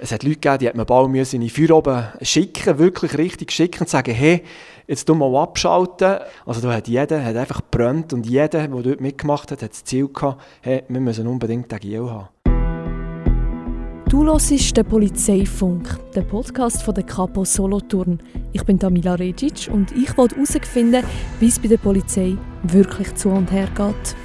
Es hat Leute gegeben, die hat man bald in die Feuer oben schicken, wirklich richtig schicken und sagen, hey, jetzt du mal abschalten. Also da hat jeder hat einfach gebrannt und jeder, der dort mitgemacht hat, hat das Ziel gehabt, hey, wir müssen unbedingt den Giel haben. Du hörst den Polizeifunk, den Podcast von der Capo Solothurn. Ich bin Tamila Regic und ich wollte herausfinden, wie es bei der Polizei wirklich zu und her geht.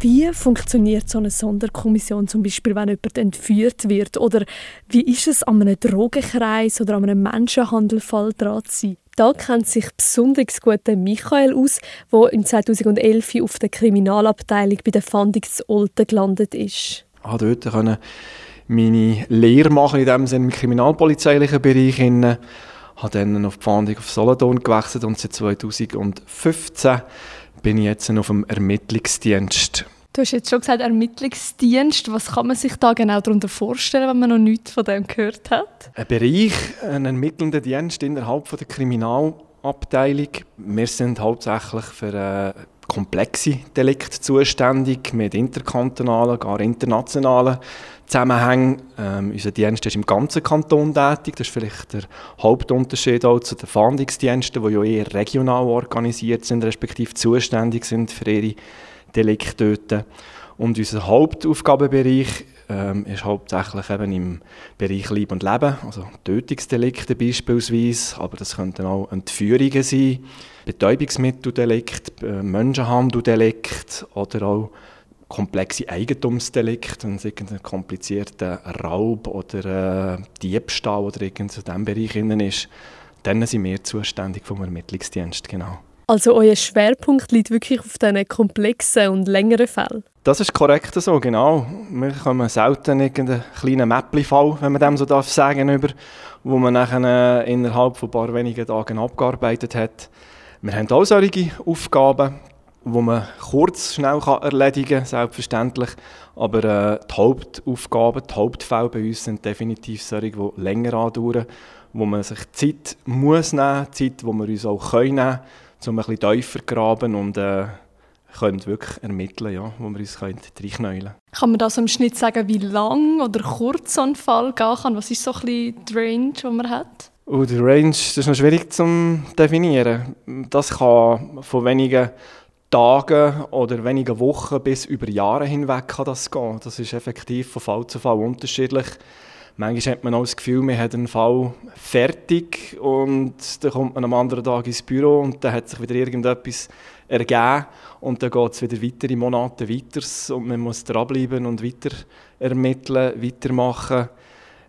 Wie funktioniert so eine Sonderkommission zum Beispiel, wenn jemand entführt wird? Oder wie ist es, an einem Drogenkreis oder an einem Menschenhandelfall dran zu sein? Da kennt sich besonders gut Michael aus, der in 2011 auf der Kriminalabteilung bei der Fahndung Olten gelandet ist. Ah, dort können meine Lehre machen, in dem Sinne im kriminalpolizeilichen Bereich. Ich habe dann auf die Fahndung auf Solothurn gewechselt und seit 2015 bin ich jetzt auf dem Ermittlungsdienst. Du hast jetzt schon gesagt, Ermittlungsdienst. Was kann man sich da genau darunter vorstellen, wenn man noch nichts von dem gehört hat? Ein Bereich, ein ermittelnder Dienst innerhalb der Kriminalabteilung. Wir sind hauptsächlich für äh, komplexe Delikte zuständig, mit interkantonalen, gar internationalen Zusammenhängen. Ähm, unser Dienst ist im ganzen Kanton tätig. Das ist vielleicht der Hauptunterschied auch zu den Fahndungsdiensten, die ja eher regional organisiert sind, respektive zuständig sind für ihre Delikte. Und unser Hauptaufgabenbereich ähm, ist hauptsächlich eben im Bereich Leib und Leben, also Tötungsdelikte beispielsweise, aber das könnten auch Entführungen sein, Betäubungsmitteldelikt, äh, Menschenhandeldelikt oder auch komplexe Eigentumsdelikte, wenn es irgendein komplizierter Raub oder äh, Diebstahl oder irgendwas in diesem Bereich ist, dann sind wir zuständig vom Ermittlungsdienst, genau. Also euer Schwerpunkt liegt wirklich auf diesen komplexen und längeren Fällen? Das ist korrekt so, genau. Wir kommen selten irgendeinen kleinen Mäppli-Fall, wenn man dem so darf sagen, über, wo man nachher innerhalb von ein paar wenigen Tagen abgearbeitet hat. Wir haben auch solche Aufgaben, die man kurz, schnell erledigen kann, selbstverständlich. Aber äh, die Hauptaufgaben, die Hauptfälle bei uns sind definitiv solche, die länger andauern, wo man sich Zeit muss nehmen, Zeit, die wir uns auch können um ein bisschen tiefer graben und äh, können wirklich ermitteln, ja, wo wir uns reinknäulen können. Kann man das im Schnitt sagen, wie lang oder kurz so ein Fall gehen kann? Was ist so ein bisschen die Range, die man hat? Oh, die Range das ist noch schwierig zu definieren. Das kann von wenigen Tagen oder wenigen Wochen bis über Jahre hinweg kann das gehen. Das ist effektiv von Fall zu Fall unterschiedlich. Manchmal hat man auch das Gefühl, man hat einen Fall fertig und dann kommt man am anderen Tag ins Büro und dann hat sich wieder irgendetwas ergeben und dann geht es wieder weitere Monate weiter und man muss dranbleiben und weiter ermitteln, weitermachen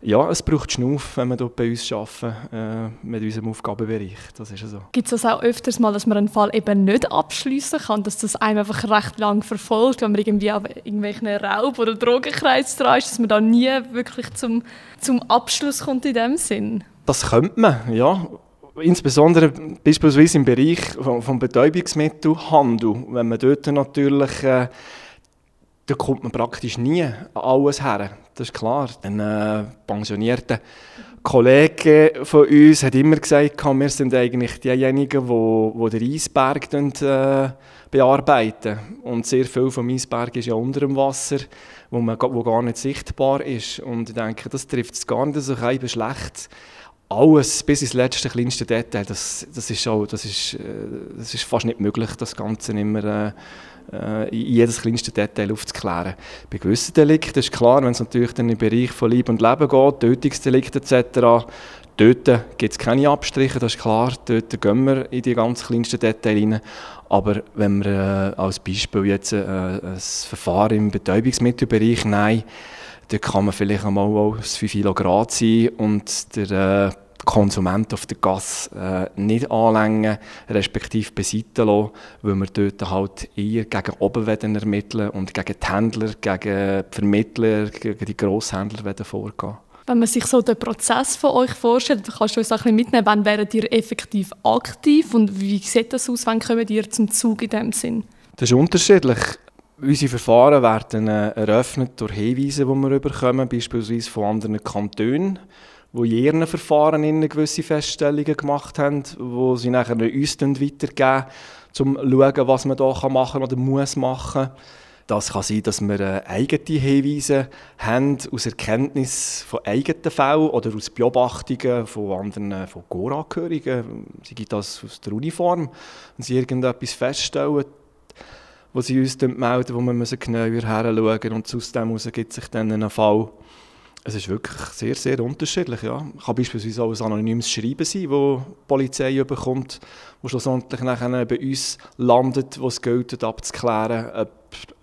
ja, es braucht Schnuff, wenn wir dort bei uns arbeiten, äh, mit unserem Aufgabenbereich. Das ist so. Gibt es auch öfters mal, dass man einen Fall eben nicht abschließen kann, dass das einem einfach recht lang verfolgt, wenn man irgendwie auf irgendwelchen Raub- oder Drogenkreis dran ist, dass man da nie wirklich zum, zum Abschluss kommt in dem Sinn? Das könnte man, ja. Insbesondere beispielsweise im Bereich vom Betäubungsmittelhandel, wenn man dort natürlich... Äh, da kommt man praktisch nie an alles her. Das ist klar. Ein äh, pensionierter Kollege von uns hat immer gesagt, wir sind eigentlich diejenigen, die, die den Eisberg äh, bearbeiten. Und sehr viel vom Eisberg ist ja unter dem Wasser, wo, man, wo gar nicht sichtbar ist. Und ich denke, das trifft es gar nicht so schlecht alles bis ins letzte kleinste Detail, das, das, ist, auch, das, ist, äh, das ist fast nicht möglich, das Ganze immer äh, äh, jedes kleinste Detail aufzuklären. Bei gewissen Delikten ist klar, wenn es natürlich dann im Bereich von Leib und Leben geht, Tötungsdelikte etc., dort gibt es keine Abstriche, das ist klar, dort gehen wir in die ganz kleinsten Details rein. Aber wenn wir äh, als Beispiel jetzt äh, ein Verfahren im Betäubungsmittelbereich nehmen, dann kann man vielleicht einmal auch 5 Grad sein und der äh, Konsument auf der Gas äh, nicht anlängen, respektive beiseite lassen, weil wir dort halt eher gegen oben ermitteln und gegen die Händler, gegen die Vermittler, gegen die Grosshändler vorgehen. Wenn man sich so den Prozess von euch vorstellt, kannst du uns ein bisschen mitnehmen, wann wäret ihr effektiv aktiv und wie sieht das aus, wann kommt ihr zum Zug in dem Sinn? Das ist unterschiedlich. Unsere Verfahren werden äh, eröffnet durch Hinweise, die wir bekommen, beispielsweise von anderen Kantonen die in ihren Verfahren gewisse Feststellungen gemacht haben, wo sie nachher uns weitergeben, um zu schauen, was man hier machen kann oder muss machen. Das kann sein, dass wir äh, eigene Hinweise haben aus Erkenntnis von eigenen Fällen oder aus Beobachtungen von anderen äh, von Chorangehörigen. Sie gibt das aus der Uniform, wenn sie irgendetwas feststellen, wo sie uns melden, wo wir müssen genauer hinschauen und aus dem heraus gibt sich dann ein Fall. Es ist wirklich sehr, sehr unterschiedlich. Ja. Es kann beispielsweise auch ein anonymes Schreiben sein, das die Polizei bekommt, das schlussendlich nachher bei uns landet, wo es gilt, abzuklären, ob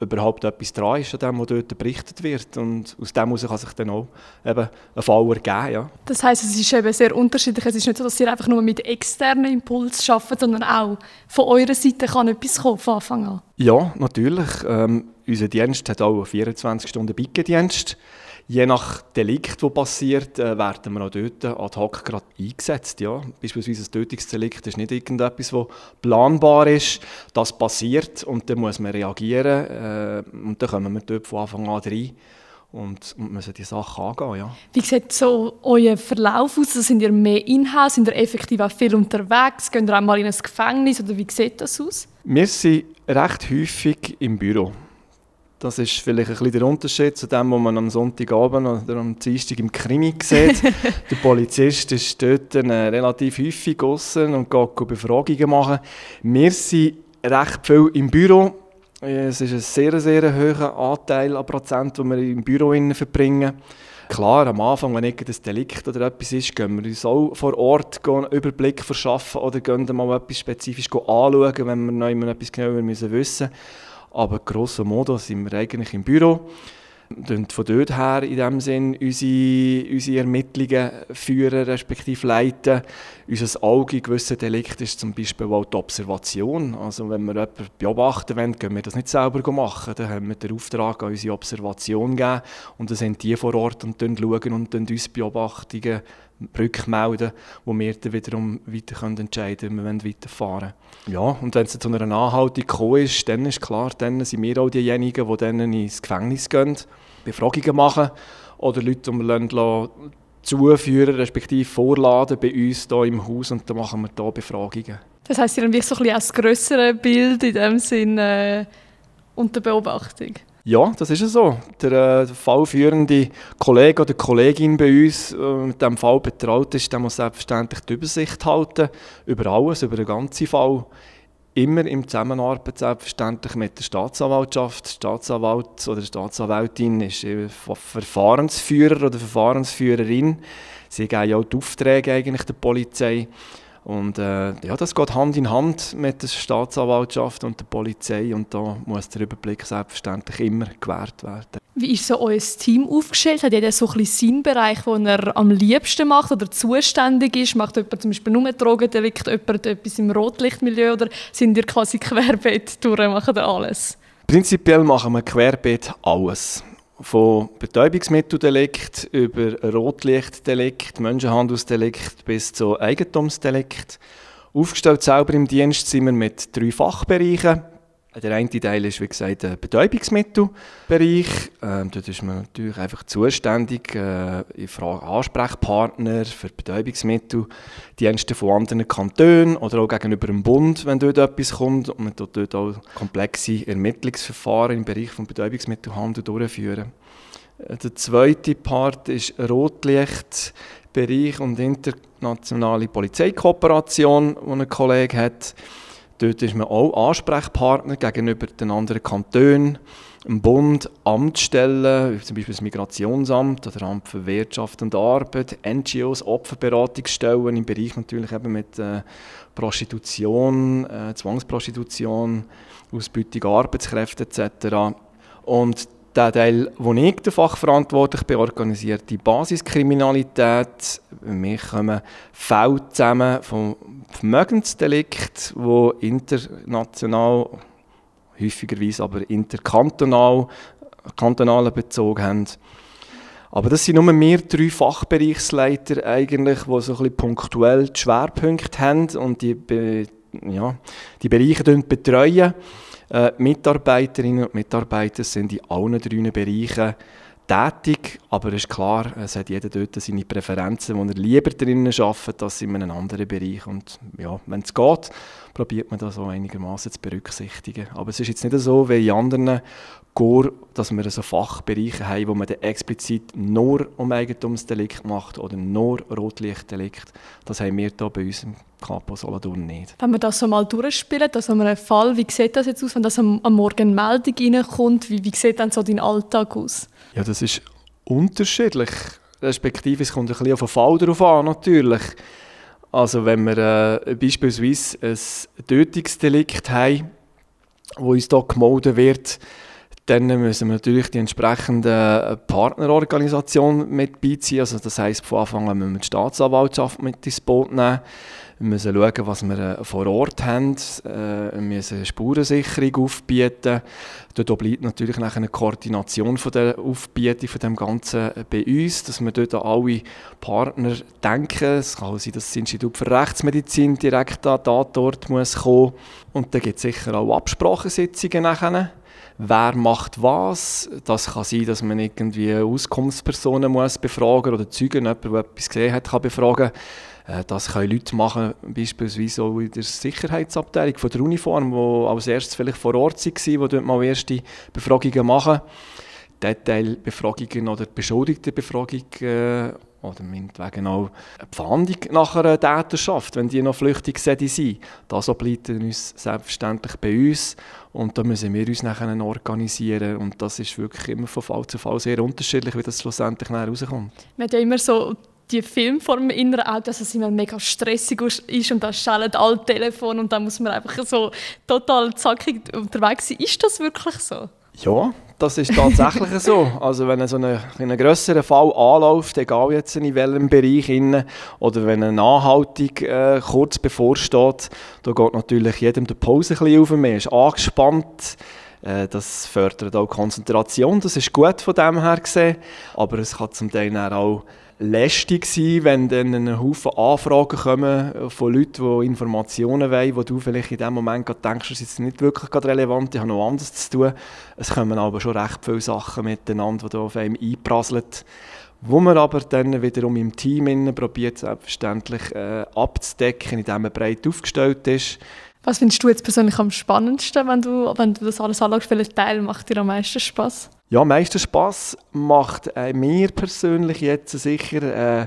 überhaupt etwas dran ist an dem, was dort berichtet wird. Und aus dem heraus kann sich dann auch eben ein Fall ergeben. Ja. Das heisst, es ist eben sehr unterschiedlich. Es ist nicht so, dass ihr einfach nur mit externen Impulsen arbeitet, sondern auch von eurer Seite kann etwas kommen von Anfang an. Ja, natürlich. Ähm, unser Dienst hat auch einen 24-Stunden-Bicke-Dienst. Je nach Delikt, das passiert, äh, werden wir auch dort ad hoc gerade eingesetzt. Ja. Beispielsweise ein Tötungsdelikt ist nicht irgendetwas, das planbar ist. Das passiert und dann muss man reagieren. Äh, und dann kommen wir dort von Anfang an rein und, und müssen die Sachen angehen. Ja. Wie sieht so euer Verlauf aus? Also sind ihr mehr in-house? Sind ihr effektiv auch viel unterwegs? Gehen ihr auch mal in ein Gefängnis? Oder wie sieht das aus? Wir sind recht häufig im Büro. Das ist vielleicht ein bisschen der Unterschied zu dem, was man am Sonntagabend oder am Dienstag im Krimi sieht. der Polizist ist dort äh, relativ häufig draussen und geht Befragungen machen. Wir sind recht viel im Büro. Es ist ein sehr, sehr hoher Anteil an Prozent, den wir im Büro verbringen. Klar, am Anfang, wenn irgendein Delikt oder etwas ist, gehen wir uns auch vor Ort einen Überblick verschaffen oder gehen mal etwas spezifisch anschauen, wenn wir noch etwas genauer wissen müssen. Aber grosso modo sind wir eigentlich im Büro und von dort her in dem Sinn unsere, unsere Ermittlungen führen respektive leiten. Unser Auge in gewissen Delikten ist zum Beispiel auch die Observation. Also wenn wir jemanden beobachten wollen, können wir das nicht selber machen. Dann haben wir den Auftrag an unsere Observation gegeben und dann sind die vor Ort und schauen und uns Beobachtungen rückmelden, wo wir dann wiederum weiter können entscheiden können, wir weiterfahren wollen. Ja, und wenn es zu einer Anhaltung gekommen ist, dann ist klar, dann sind wir auch diejenigen, die dann ins Gefängnis gehen, Befragungen machen oder Leute, die wir zuführen, respektive vorladen bei uns hier im Haus und dann machen wir hier Befragungen. Das heisst, ihr habt so ein bisschen das grössere Bild in dem Sinne äh, unter Beobachtung? Ja, das ist so. Der äh, fallführende Kollege oder Kollegin bei uns, äh, mit dem Fall betraut ist, der muss selbstverständlich die Übersicht halten über alles, über den ganzen Fall. Immer in Zusammenarbeit selbstverständlich mit der Staatsanwaltschaft. Der Staatsanwalt oder die Staatsanwältin ist Verfahrensführer oder Verfahrensführerin. Sie geben ja auch die Aufträge eigentlich der Polizei. Und äh, ja, das geht Hand in Hand mit der Staatsanwaltschaft und der Polizei und da muss der Überblick selbstverständlich immer gewährt werden. Wie ist so euer Team aufgestellt? Hat jeder so ein bisschen seinen Bereich, den er am liebsten macht oder zuständig ist? Macht jemand zum Beispiel nur Drogendelikt, jemand etwas im Rotlichtmilieu oder sind ihr quasi querbeet durch, macht ihr alles? Prinzipiell machen wir querbeet alles von Betäubungsmitteldelikt über Rotlichtdelikt, Menschenhandelsdelikt bis zu Eigentumsdelikt. Aufgestellt selber im Dienst sind wir mit drei Fachbereichen. Der eine Teil ist, wie gesagt, der Betäubungsmittelbereich. Ähm, dort ist man natürlich einfach zuständig. Äh, ich frage Ansprechpartner für Betäubungsmitteldienste von anderen Kantonen oder auch gegenüber dem Bund, wenn dort etwas kommt. Und man tut dort auch komplexe Ermittlungsverfahren im Bereich des Betäubungsmittelhandels durchführen. Äh, der zweite Part ist Rotlichtbereich und internationale Polizeikooperation, die ein Kollege hat. Dort ist man auch Ansprechpartner gegenüber den anderen Kantonen, dem Bund, Amtsstellen, wie zum Beispiel das Migrationsamt oder Amt für Wirtschaft und Arbeit, NGOs, Opferberatungsstellen im Bereich natürlich eben mit äh, Prostitution, äh, Zwangsprostitution, Ausbeutung Arbeitskräfte etc. Und der Teil, wo ich der fachverantwortlich bin, organisiert die Basiskriminalität. Wir kommen Fälle zusammen vom Vermögensdelikt, wo international, häufigerweise aber interkantonal, kantonalen Bezug haben. Aber das sind nur wir drei Fachbereichsleiter eigentlich, die so ein bisschen punktuell die Schwerpunkte haben und die, ja, die Bereiche betreuen. Äh, Mitarbeiterinnen und Mitarbeiter sind in allen drei Bereichen tätig, aber es ist klar, es hat jeder dort seine Präferenzen, wo er lieber drinnen arbeitet, als in einem anderen Bereich. Und ja, wenn es geht, probiert man das so einigermaßen zu berücksichtigen. Aber es ist jetzt nicht so wie in anderen Gore, dass wir so Fachbereiche haben, wo man dann explizit nur um Eigentumsdelikt macht oder nur Rotlichtdelikt. Das haben wir hier bei uns im Capo Solothurn nicht. Wenn wir das so mal durchspielen, also einen Fall, wie sieht das jetzt aus, wenn das am, am Morgen Meldung reinkommt, wie, wie sieht dann so dein Alltag aus? Ja, das ist unterschiedlich. Respektive, es kommt ein bisschen auf den Fall drauf an, natürlich. Also wenn wir äh, beispielsweise ein Tötungsdelikt haben, wo uns hier gemeldet wird, dann müssen wir natürlich die entsprechende Partnerorganisation mit beiziehen. Also das heisst, von Anfang an müssen wir die Staatsanwaltschaft mit ins Boot nehmen. Wir müssen schauen, was wir äh, vor Ort haben. Äh, wir müssen Spurensicherung aufbieten. Dort bleibt natürlich eine Koordination von der Aufbietung von dem Ganzen bei uns, dass wir dort an alle Partner denken. Es kann sein, dass das Institut für Rechtsmedizin direkt an dort muss kommen. Und dann gibt es sicher auch Absprachesitzungen nachher wer macht was. Das kann sein, dass man irgendwie Auskunftspersonen muss befragen oder Zeugen, jemand, der etwas gesehen hat, kann befragen. Äh, das können Leute machen, beispielsweise auch in der Sicherheitsabteilung von der Uniform, die als erstes vielleicht vor Ort waren, die dort mal erste Befragungen machen. Detailbefragungen oder beschuldigte Befragungen oder meinetwegen auch eine Pfandung nach einer Täterschaft, wenn die noch flüchtig sind. Das obliegt uns selbstverständlich bei uns und da müssen wir uns nachher organisieren und das ist wirklich immer von Fall zu Fall sehr unterschiedlich, wie das schlussendlich rauskommt. Man hat ja immer so die Film vor dem inneren Auge, dass es immer mega stressig ist und da schallen alle Telefone und da muss man einfach so total zackig unterwegs sein. Ist das wirklich so? Ja, das ist tatsächlich so. Also wenn so ein, ein grösserer Fall anläuft, egal jetzt in welchem Bereich, oder wenn eine Anhaltung äh, kurz bevorsteht, da geht natürlich jedem der Pause ein bisschen auf. Man ist angespannt. Äh, das fördert auch Konzentration, das ist gut von dem her gesehen. Aber es kann zum Teil auch lästig sein, wenn dann ein Haufen Anfragen kommen von Leuten, die Informationen wollen, wo du vielleicht in dem Moment denkst, das ist nicht wirklich relevant, ich habe noch anderes zu tun. Es kommen aber schon recht viele Sachen miteinander, die da auf einem einprasseln, wo man aber dann wiederum im Team probiert, selbstverständlich äh, abzudecken, indem man breit aufgestellt ist. Was findest du jetzt persönlich am spannendsten, wenn du, wenn du das alles anschaust? Welcher Teil macht dir am meisten Spaß? Ja, am meisten Spass macht äh, mir persönlich jetzt sicher äh,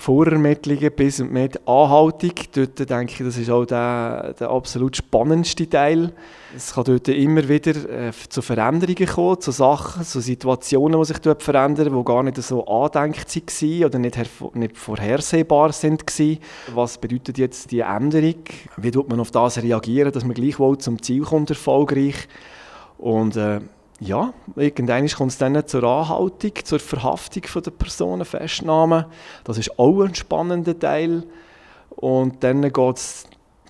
die Vorermittlungen bis und mit Anhaltung. Dort denke ich, das ist auch der, der absolut spannendste Teil. Es kann dort immer wieder äh, zu Veränderungen kommen, zu Sachen, zu Situationen, die sich dort verändern, die gar nicht so andenkt waren oder nicht, nicht vorhersehbar sind. Was bedeutet jetzt die Änderung? Wie tut man auf das reagieren, dass man gleichwohl zum Ziel kommt, erfolgreich? Und äh, ja, irgendwann kommt es dann zur Anhaltung, zur Verhaftung der Personen, Festnahme. Das ist auch ein spannender Teil. Und dann geht es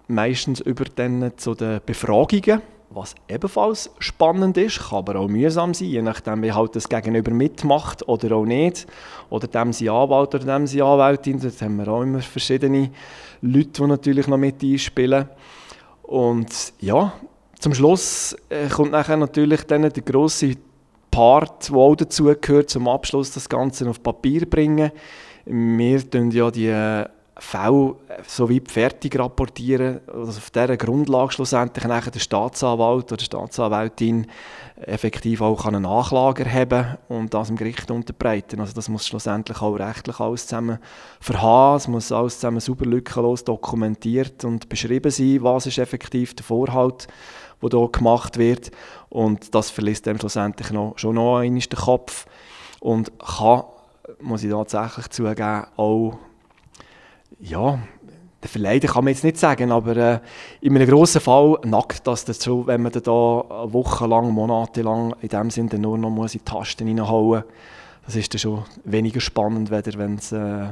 meistens über dann zu den Befragungen, was ebenfalls spannend ist, kann aber auch mühsam sein, je nachdem, wie halt das Gegenüber mitmacht oder auch nicht. Oder dem sie Anwalt oder dem sie Anwältin. Da haben wir auch immer verschiedene Leute, die natürlich noch mit einspielen. Und ja, zum Schluss äh, kommt nachher natürlich dann der grosse Part, der auch dazu gehört, zum Abschluss das Ganze auf Papier bringen. Wir tun ja die äh, Fälle so wie fertig rapportieren, also auf dieser Grundlage schlussendlich nachher der Staatsanwalt oder die Staatsanwältin effektiv auch eine Nachlage erheben und das dem Gericht unterbreiten. Also das muss schlussendlich auch rechtlich alles zusammen verhaben, es muss alles zusammen super lückenlos dokumentiert und beschrieben sein, was ist effektiv der Vorhalt wo hier gemacht wird. Und das verlässt dem schlussendlich noch, schon noch einmal den Kopf und kann, muss ich tatsächlich zugeben, auch, ja, der Verleider kann man jetzt nicht sagen, aber äh, in einem grossen Fall nackt das dazu, wenn man da wochenlang, monatelang in dem Sinne nur noch muss in die Tasten reinhauen muss. Das ist dann schon weniger spannend, wenn es äh,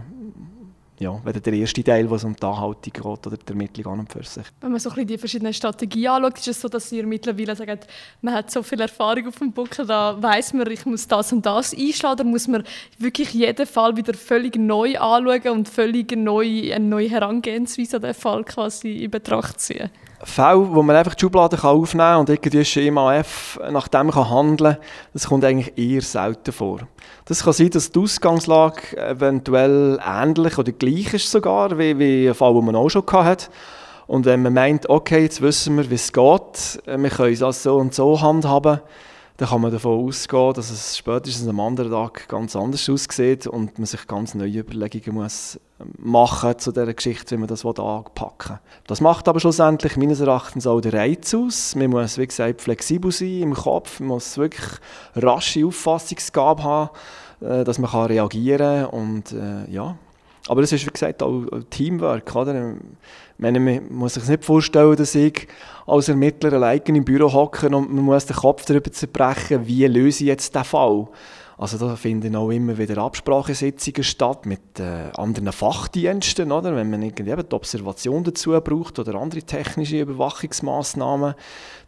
ja, weder der erste Teil, was um die Anhaltung geht oder die Ermittlung an und für sich. Wenn man so ein bisschen die verschiedenen Strategien anschaut, ist es so, dass ihr mittlerweile sagt, man hat so viel Erfahrung auf dem Buckel, da weiß man, ich muss das und das einschlagen, oder muss man wirklich jeden Fall wieder völlig neu anschauen und völlig neu, eine neue Herangehensweise an den Fall quasi in Betracht ziehen? Fälle, wo man einfach die Schublade aufnehmen kann und irgendwie Schema F nach dem kann handeln kann, das kommt eigentlich eher selten vor. Das kann sein, dass die Ausgangslage eventuell ähnlich oder gleich ist sogar, wie, wie ein Fall, den man auch schon hatte. Und wenn man meint, okay, jetzt wissen wir, wie es geht, wir können es so und so handhaben, dann kann man davon ausgehen, dass es spätestens am anderen Tag ganz anders aussieht und man sich ganz neue Überlegungen muss machen zu dieser Geschichte, wie man das anpacken will. Das macht aber schlussendlich meines Erachtens auch den Reiz aus. Man muss, wie gesagt, flexibel sein im Kopf, man muss wirklich rasche Auffassungsgabe haben, äh, dass man reagieren kann und äh, ja. Aber das ist, wie gesagt, auch Teamwork. Oder? Meine, man muss sich nicht vorstellen, dass ich als Ermittler allein im Büro hocke und man muss den Kopf darüber zerbrechen, wie löse ich jetzt diesen Fall. Also da finden auch immer wieder Absprachesitzungen statt mit äh, anderen Fachdiensten, oder? wenn man irgendwie die Observation dazu braucht oder andere technische Überwachungsmaßnahmen.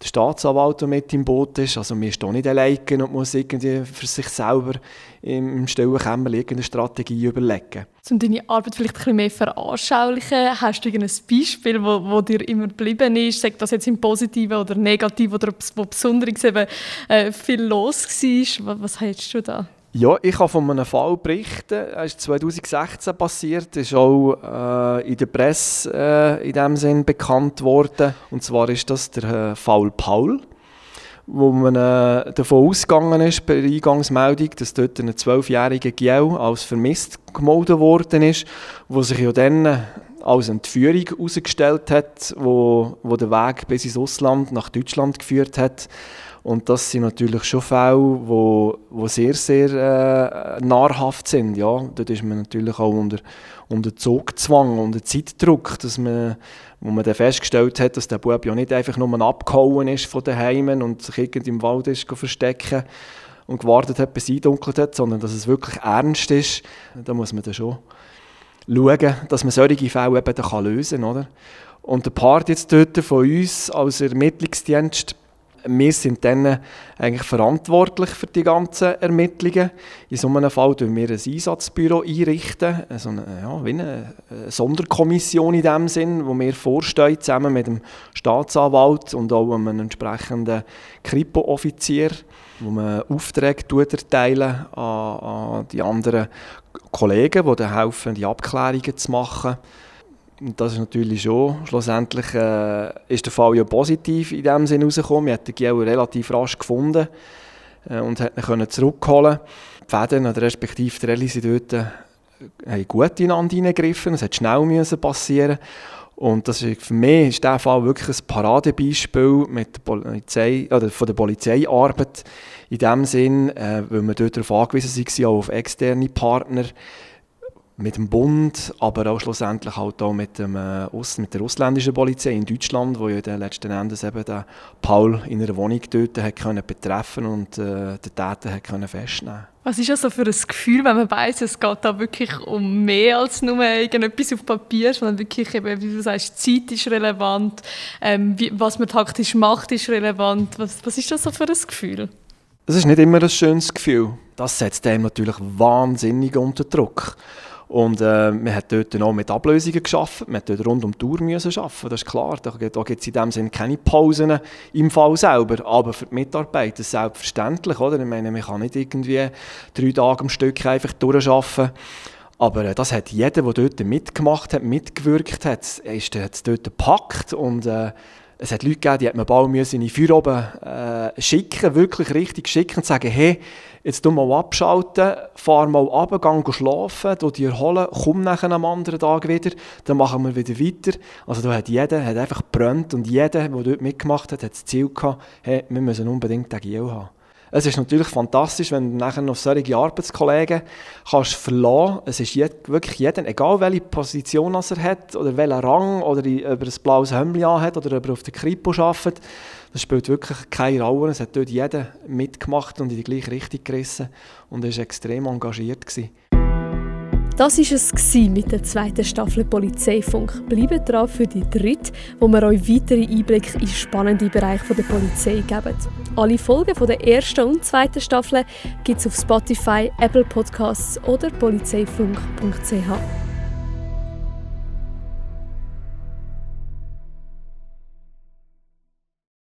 Der Staatsanwalt, der mit im Boot ist, also man ist da nicht alleine und muss irgendwie für sich selber im stillen Kämmerchen irgendeine Strategie überlegen. Um deine Arbeit vielleicht ein bisschen mehr veranschaulichen, hast du ein Beispiel, wo, wo dir immer geblieben ist, sei das jetzt im Positiven oder Negativen oder wo besonders eben, äh, viel los war? Was, was hast du da? Ja, ich kann von einem Fall berichten. Er ist 2016 passiert, ist auch äh, in der Presse äh, in dem Sinn bekannt worden. Und zwar ist das der äh, Fall Paul wo man äh, davon ausgegangen ist bei der Eingangsmeldung, dass dort ein zwölfjähriger Giel als vermisst gemeldet worden ist, wo sich ja dann als Entführung herausgestellt hat, wo, wo der Weg bis ins Ausland nach Deutschland geführt hat. Und das sind natürlich schon Fälle, wo, wo sehr, sehr äh, nahrhaft sind. Ja, dort ist man natürlich auch unter, unter Zugzwang, unter Zeitdruck, dass man, wo man dann festgestellt hat, dass der Bub ja nicht einfach nur abgehauen ist von den Heimen und sich irgendwie im Wald ist verstecken und gewartet hat, bis es eindunkelt hat, sondern dass es wirklich ernst ist. Da muss man dann schon schauen, dass man solche Fälle eben dann lösen kann. Oder? Und der Part jetzt dort von uns als Ermittlungsdienst wir sind dann eigentlich verantwortlich für die ganzen Ermittlungen. In so einem Fall tun wir ein Einsatzbüro einrichten, also eine, ja, wie eine Sonderkommission in dem Sinn, wo wir vorstehen, zusammen mit dem Staatsanwalt und auch einem entsprechenden Kripo-Offizier, wo man Aufträge erteilen an, an die anderen Kollegen, die helfen, die Abklärungen zu machen. Das ist natürlich schon, schlussendlich äh, ist der Fall ja positiv in dem Sinne rausgekommen. Wir haben den Giel relativ rasch gefunden äh, und hat ihn zurückholen Die Fäden, oder respektive die Rallye, sind dort äh, gut ineinander hineingegriffen. Es hat schnell müssen passieren und das ist, für mich ist dieser Fall wirklich ein Paradebeispiel mit der Polizei, oder von der Polizeiarbeit in dem Sinn, äh, weil wir dort darauf angewiesen waren, auch auf externe Partner, mit dem Bund, aber auch schlussendlich halt auch mit, dem, äh, mit der ausländischen Polizei in Deutschland, wo ja dann letzten Endes eben der Paul in einer Wohnung dort hat können betreffen und äh, den Täter hat können festnehmen. Was ist das so für ein Gefühl, wenn man weiß, es geht da wirklich um mehr als nur irgendetwas auf Papier, sondern wirklich eben, wie du sagst, Zeit ist relevant, ähm, wie, was man taktisch macht, ist relevant. Was, was ist das so für ein Gefühl? Das ist nicht immer ein schönes Gefühl. Das setzt einem natürlich wahnsinnig unter Druck. Und äh, man hat dort auch mit Ablösungen geschafft, man hat dort rund um die Tour müssen arbeiten, das ist klar. Da, gibt es in dem Sinne keine Pausen im Fall selber, aber für die Mitarbeiter selbstverständlich, oder? Ich meine, man kann nicht irgendwie drei Tage am Stück einfach durcharbeiten. Aber äh, das hat jeder, der dort mitgemacht hat, mitgewirkt hat, ist, hat es dort gepackt und äh, es hat Leute gegeben, die man bald in die Feuer oben äh, schicken, wirklich richtig schicken und sagen, hey, jetzt mal abschalten, fahr mal runter, geh schlafen, du dich erholen, komm nachher am anderen Tag wieder, dann machen wir wieder weiter. Also da hat jeder hat einfach gebrannt und jeder, der dort mitgemacht hat, hat das Ziel gehabt, hey, wir müssen unbedingt den Giel haben. Es ist natürlich fantastisch, wenn du nachher noch solche Arbeitskollegen kannst verlassen. Es ist jed, wirklich jedem, egal welche Position er hat oder welchen Rang oder ob er ein blaues Hemd hat oder ob er auf der Kripo arbeitet, das spielt wirklich keine Rolle. Es hat dort jeder mitgemacht und in die gleiche Richtung gerissen und er war extrem engagiert. Gewesen. Das war es mit der zweiten Staffel Polizeifunk. Bleibt dran für die dritte, wo wir euch weitere Einblicke in spannende Bereiche der Polizei geben. Alle Folgen der ersten und zweiten Staffel gibt es auf Spotify, Apple Podcasts oder polizeifunk.ch.